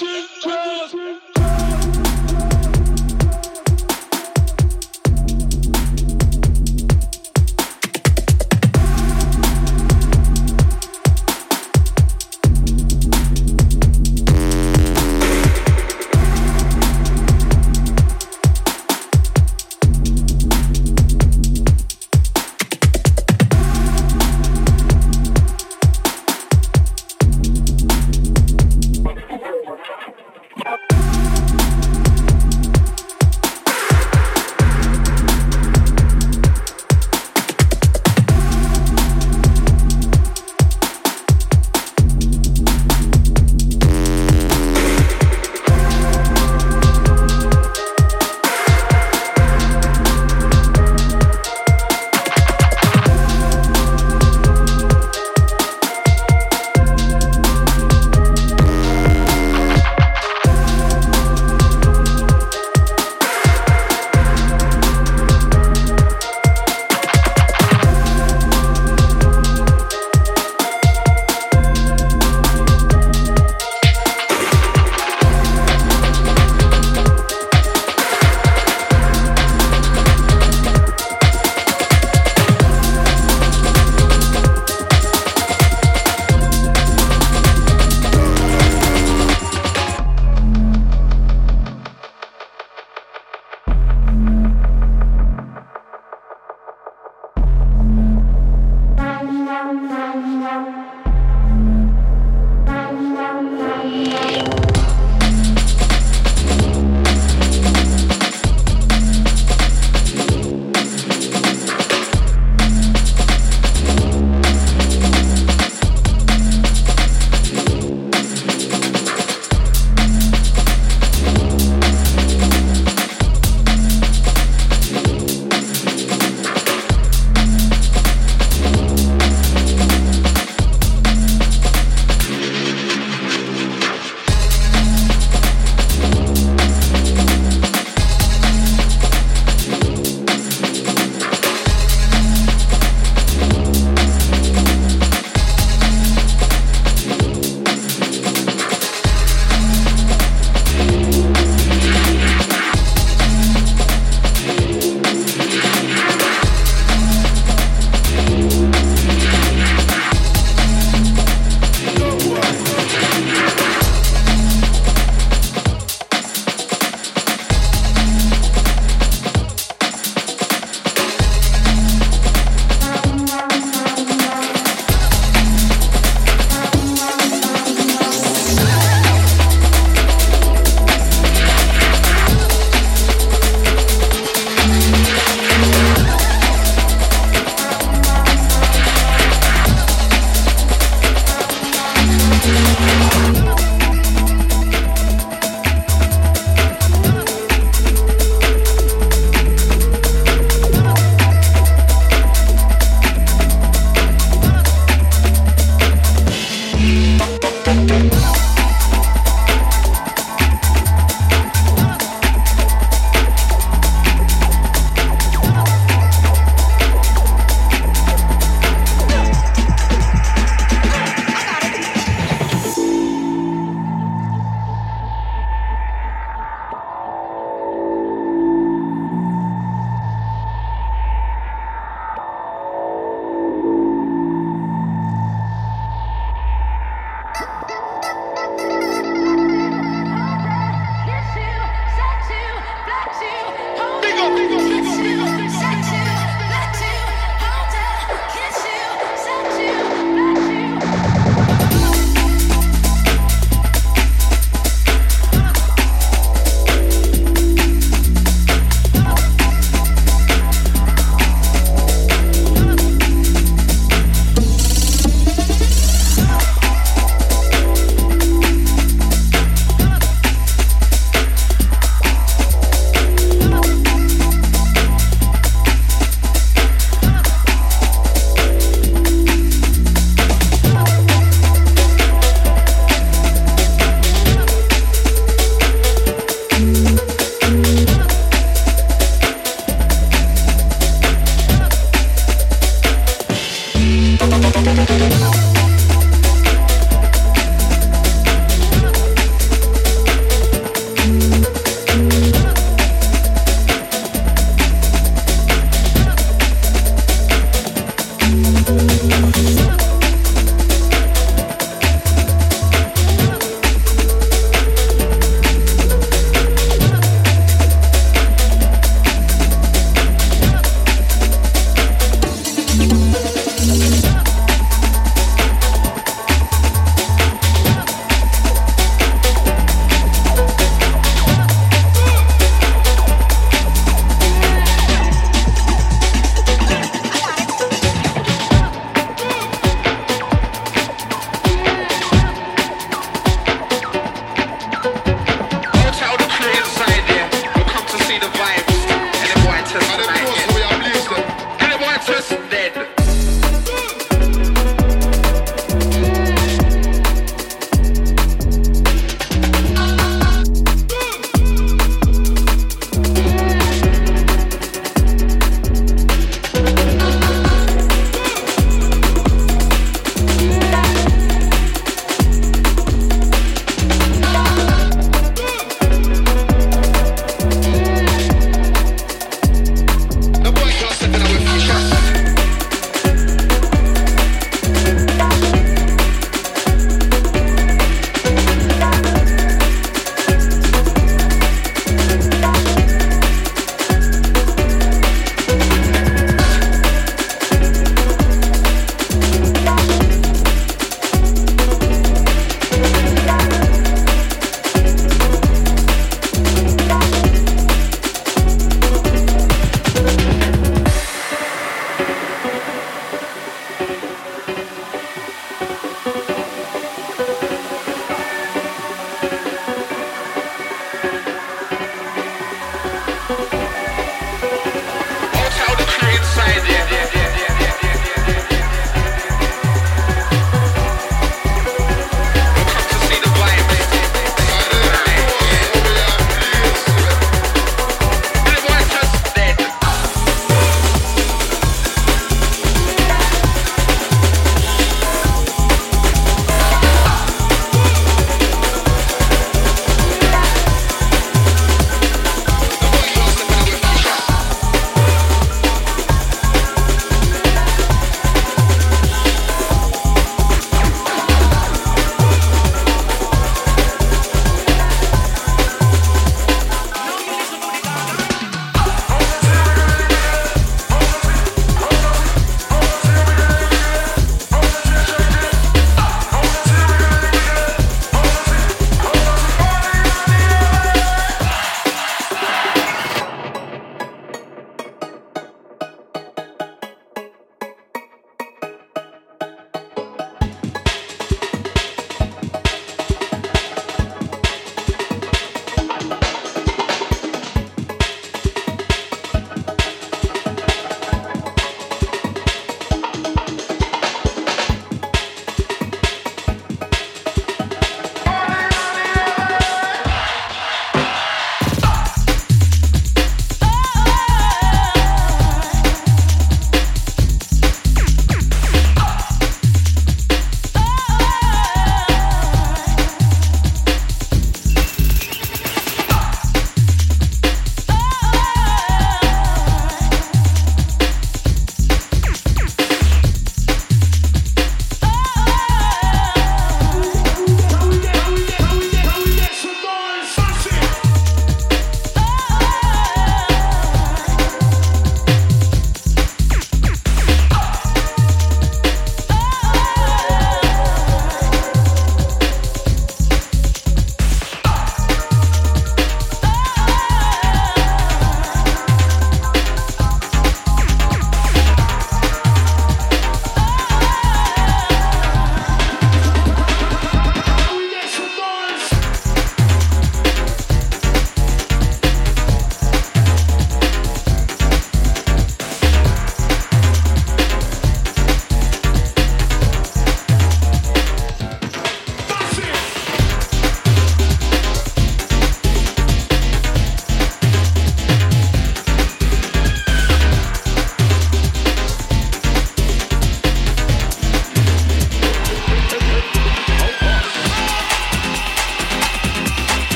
ching, ching.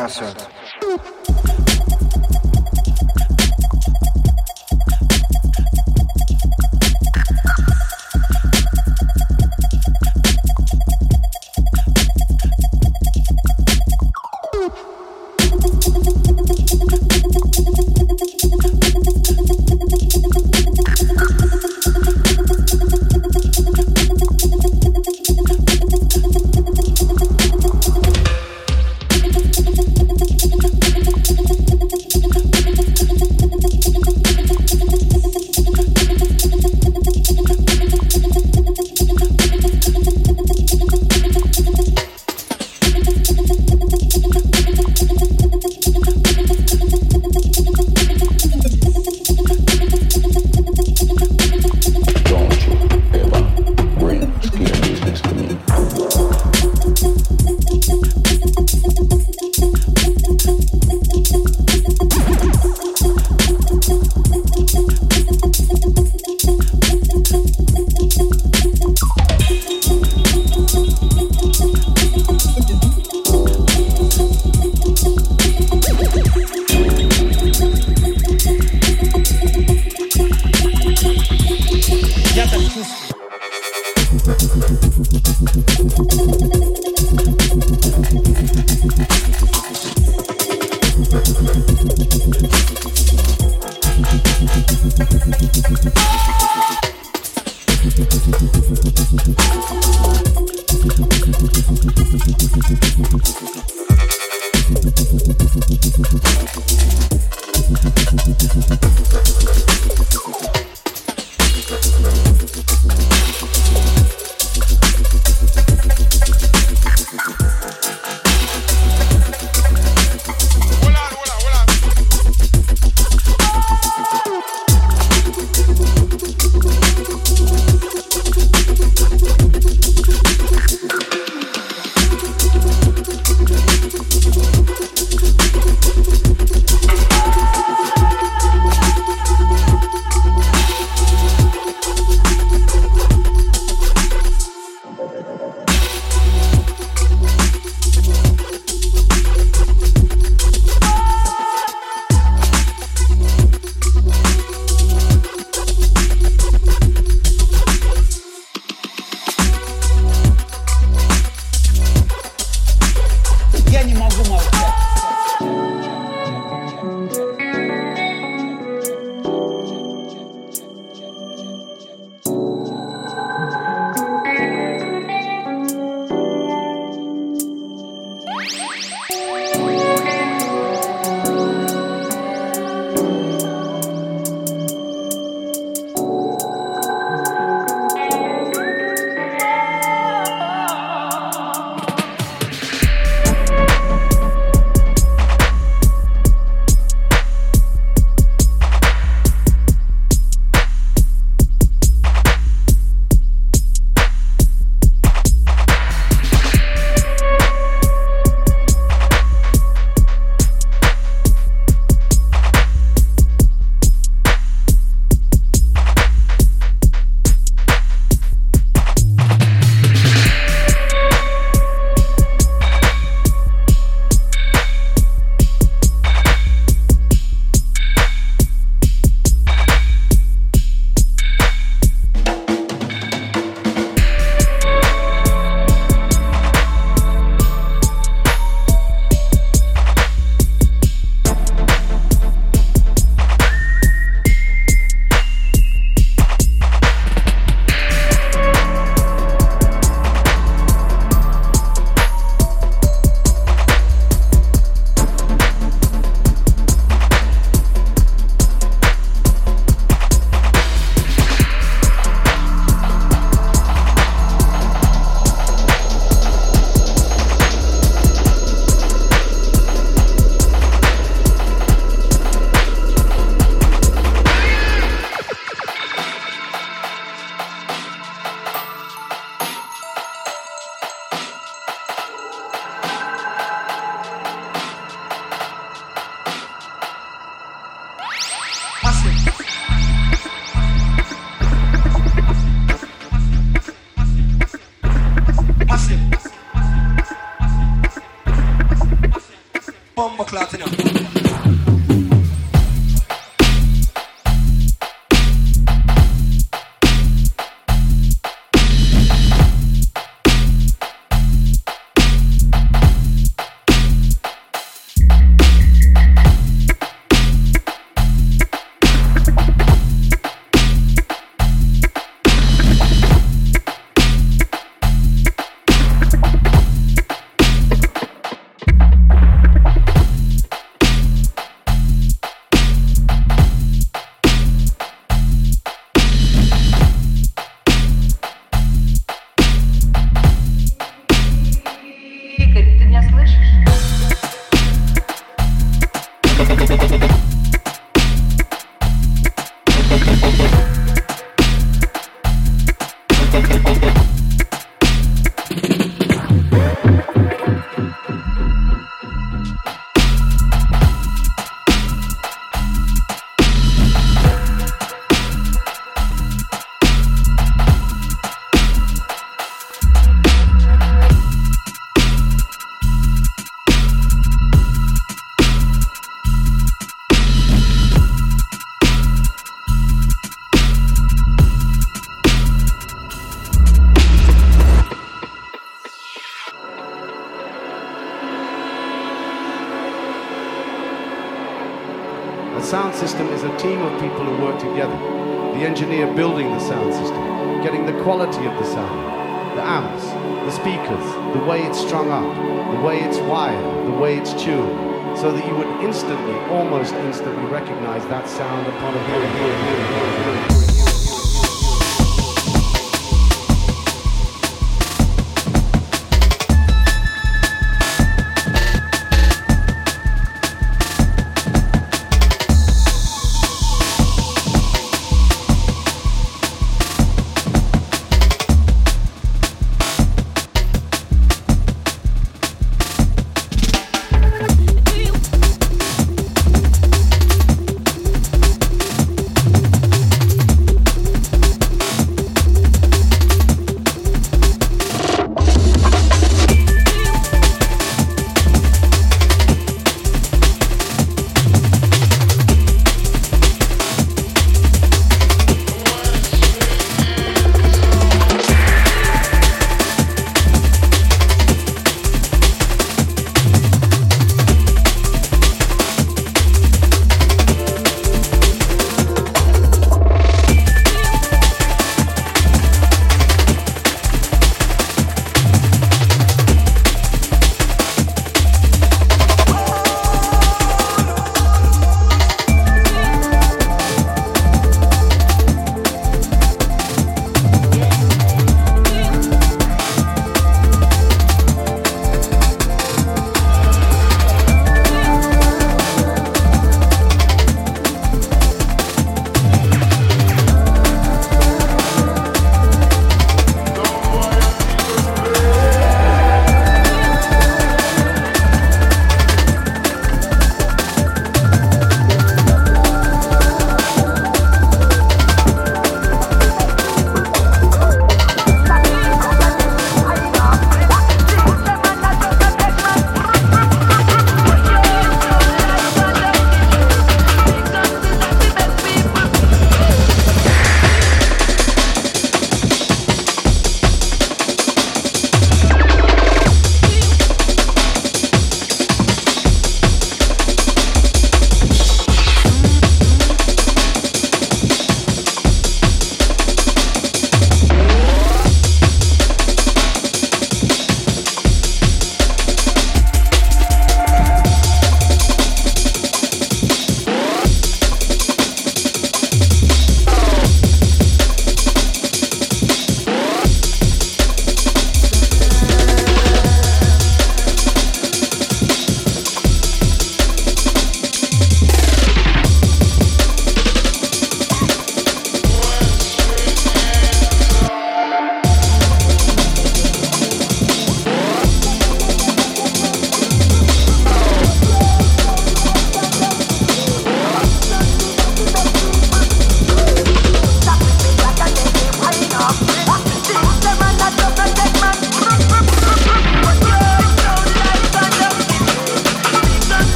Ah.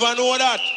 Never know that.